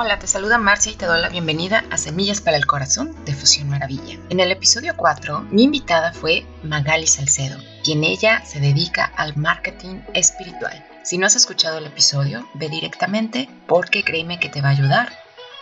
Hola, te saluda Marcia y te doy la bienvenida a Semillas para el Corazón de Fusión Maravilla. En el episodio 4, mi invitada fue Magali Salcedo, quien ella se dedica al marketing espiritual. Si no has escuchado el episodio, ve directamente porque créeme que te va a ayudar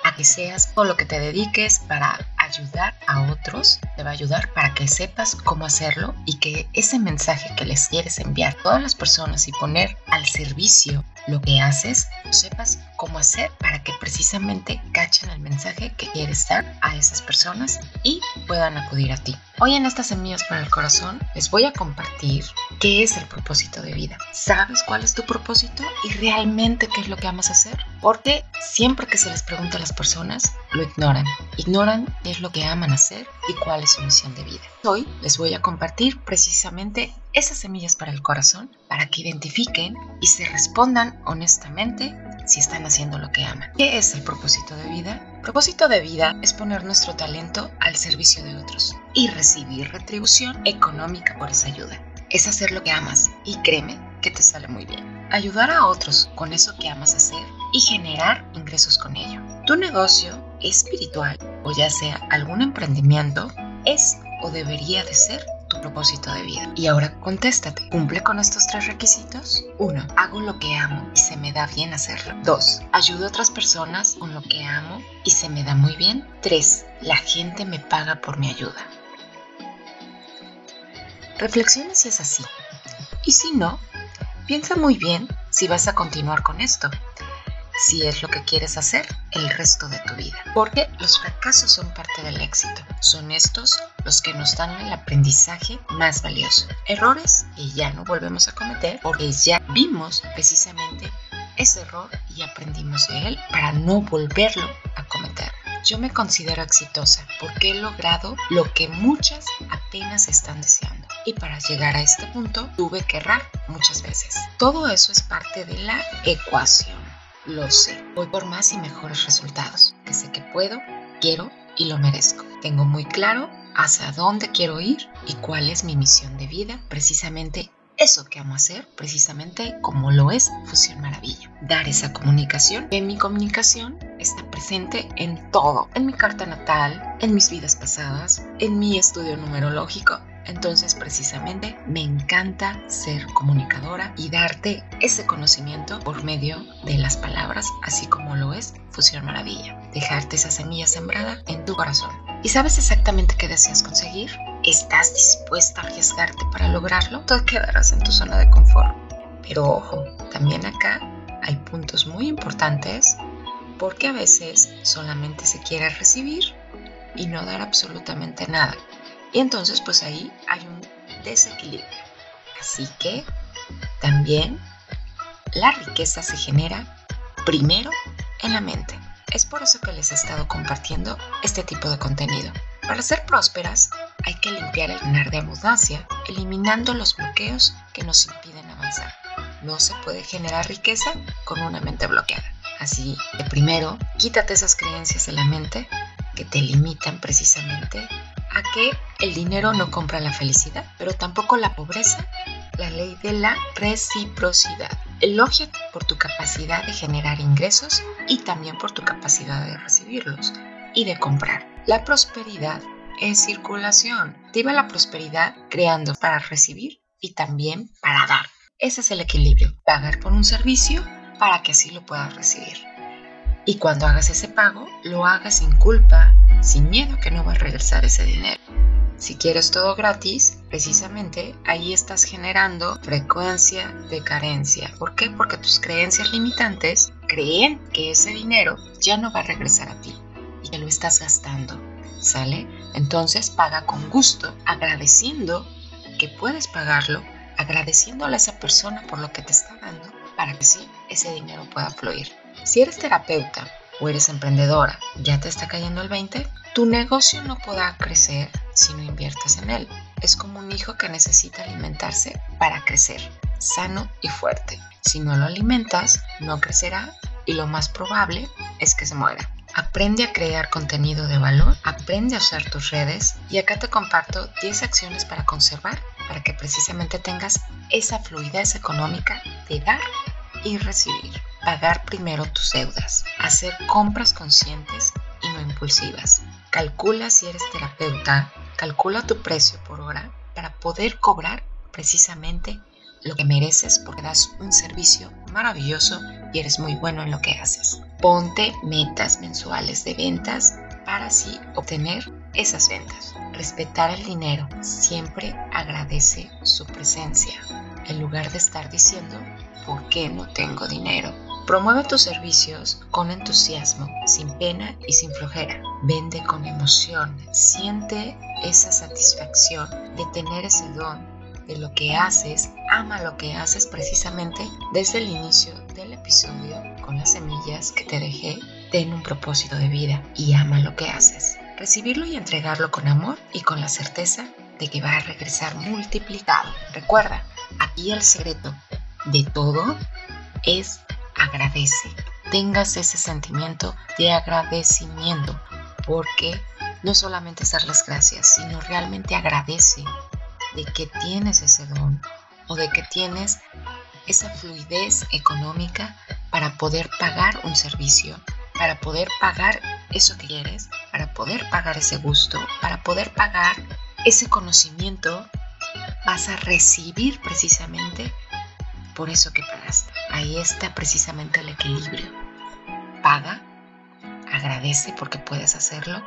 a que seas todo lo que te dediques para ayudar a otros, te va a ayudar para que sepas cómo hacerlo y que ese mensaje que les quieres enviar a todas las personas y poner al servicio lo que haces, sepas cómo hacer para que precisamente cachen el mensaje que quieres dar a esas personas y puedan acudir a ti. Hoy en estas semillas para el corazón les voy a compartir qué es el propósito de vida. ¿Sabes cuál es tu propósito y realmente qué es lo que amas hacer? Porque siempre que se les pregunta a las personas, lo ignoran. Ignoran qué es lo que aman hacer y cuál es su misión de vida. Hoy les voy a compartir precisamente esas semillas para el corazón para que identifiquen y se respondan honestamente si están haciendo lo que aman. ¿Qué es el propósito de vida? propósito de vida es poner nuestro talento al servicio de otros y recibir retribución económica por esa ayuda. Es hacer lo que amas y créeme que te sale muy bien. Ayudar a otros con eso que amas hacer y generar ingresos con ello. Tu negocio espiritual o ya sea algún emprendimiento es o debería de ser propósito de vida. Y ahora contéstate, ¿cumple con estos tres requisitos? 1. Hago lo que amo y se me da bien hacerlo. 2. Ayudo a otras personas con lo que amo y se me da muy bien. 3. La gente me paga por mi ayuda. Reflexiona si es así. Y si no, piensa muy bien si vas a continuar con esto si es lo que quieres hacer el resto de tu vida. Porque los fracasos son parte del éxito. Son estos los que nos dan el aprendizaje más valioso. Errores que ya no volvemos a cometer porque ya vimos precisamente ese error y aprendimos de él para no volverlo a cometer. Yo me considero exitosa porque he logrado lo que muchas apenas están deseando. Y para llegar a este punto tuve que errar muchas veces. Todo eso es parte de la ecuación. Lo sé, voy por más y mejores resultados, que sé que puedo, quiero y lo merezco. Tengo muy claro hacia dónde quiero ir y cuál es mi misión de vida, precisamente eso que amo hacer, precisamente como lo es Fusión Maravilla. Dar esa comunicación. En mi comunicación está presente en todo, en mi carta natal, en mis vidas pasadas, en mi estudio numerológico, entonces precisamente me encanta ser comunicadora y darte ese conocimiento por medio de las palabras, así como lo es Fusión Maravilla. Dejarte esa semilla sembrada en tu corazón. ¿Y sabes exactamente qué deseas conseguir? ¿Estás dispuesta a arriesgarte para lograrlo? Tú quedarás en tu zona de confort. Pero ojo, también acá hay puntos muy importantes porque a veces solamente se quiere recibir y no dar absolutamente nada. Y entonces pues ahí hay un desequilibrio. Así que también la riqueza se genera primero en la mente. Es por eso que les he estado compartiendo este tipo de contenido. Para ser prósperas hay que limpiar el lunar de abundancia, eliminando los bloqueos que nos impiden avanzar. No se puede generar riqueza con una mente bloqueada. Así que primero, quítate esas creencias de la mente que te limitan precisamente a que el dinero no compra la felicidad, pero tampoco la pobreza, la ley de la reciprocidad. Elógiate por tu capacidad de generar ingresos y también por tu capacidad de recibirlos y de comprar. La prosperidad es circulación. Activa la prosperidad creando para recibir y también para dar. Ese es el equilibrio. Pagar por un servicio para que así lo puedas recibir. Y cuando hagas ese pago, lo hagas sin culpa, sin miedo que no va a regresar ese dinero. Si quieres todo gratis, precisamente ahí estás generando frecuencia de carencia. ¿Por qué? Porque tus creencias limitantes creen que ese dinero ya no va a regresar a ti y que lo estás gastando. ¿Sale? Entonces paga con gusto, agradeciendo que puedes pagarlo, agradeciéndole a esa persona por lo que te está dando para que sí, ese dinero pueda fluir. Si eres terapeuta o eres emprendedora, ya te está cayendo el 20, tu negocio no podrá crecer si no inviertes en él. Es como un hijo que necesita alimentarse para crecer, sano y fuerte. Si no lo alimentas, no crecerá y lo más probable es que se muera. Aprende a crear contenido de valor, aprende a usar tus redes y acá te comparto 10 acciones para conservar, para que precisamente tengas esa fluidez económica de dar y recibir. Pagar primero tus deudas. Hacer compras conscientes y no impulsivas. Calcula si eres terapeuta, calcula tu precio por hora para poder cobrar precisamente lo que mereces porque das un servicio maravilloso y eres muy bueno en lo que haces. Ponte metas mensuales de ventas para así obtener esas ventas. Respetar el dinero siempre agradece su presencia en lugar de estar diciendo ¿por qué no tengo dinero? Promueve tus servicios con entusiasmo, sin pena y sin flojera. Vende con emoción, siente esa satisfacción de tener ese don de lo que haces, ama lo que haces precisamente desde el inicio del episodio con las semillas que te dejé. Ten un propósito de vida y ama lo que haces. Recibirlo y entregarlo con amor y con la certeza de que va a regresar multiplicado. Recuerda, aquí el secreto de todo es agradece. Tengas ese sentimiento de agradecimiento porque no solamente es dar las gracias, sino realmente agradece de que tienes ese don o de que tienes esa fluidez económica para poder pagar un servicio, para poder pagar eso que quieres, para poder pagar ese gusto, para poder pagar ese conocimiento, vas a recibir precisamente por eso que pagaste. Ahí está precisamente el equilibrio. Paga, agradece porque puedes hacerlo,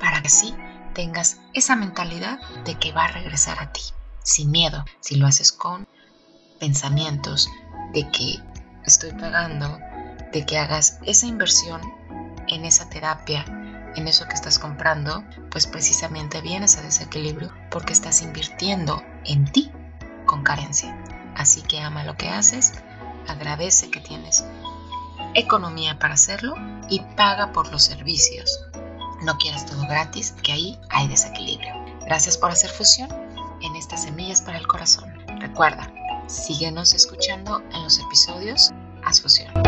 para que así tengas esa mentalidad de que va a regresar a ti, sin miedo, si lo haces con pensamientos de que estoy pagando, de que hagas esa inversión en esa terapia, en eso que estás comprando, pues precisamente vienes a desequilibrio porque estás invirtiendo en ti con carencia. Así que ama lo que haces, agradece que tienes economía para hacerlo y paga por los servicios no quieras todo gratis, que ahí hay desequilibrio. Gracias por hacer fusión en estas semillas para el corazón. Recuerda, síguenos escuchando en los episodios Haz Fusión.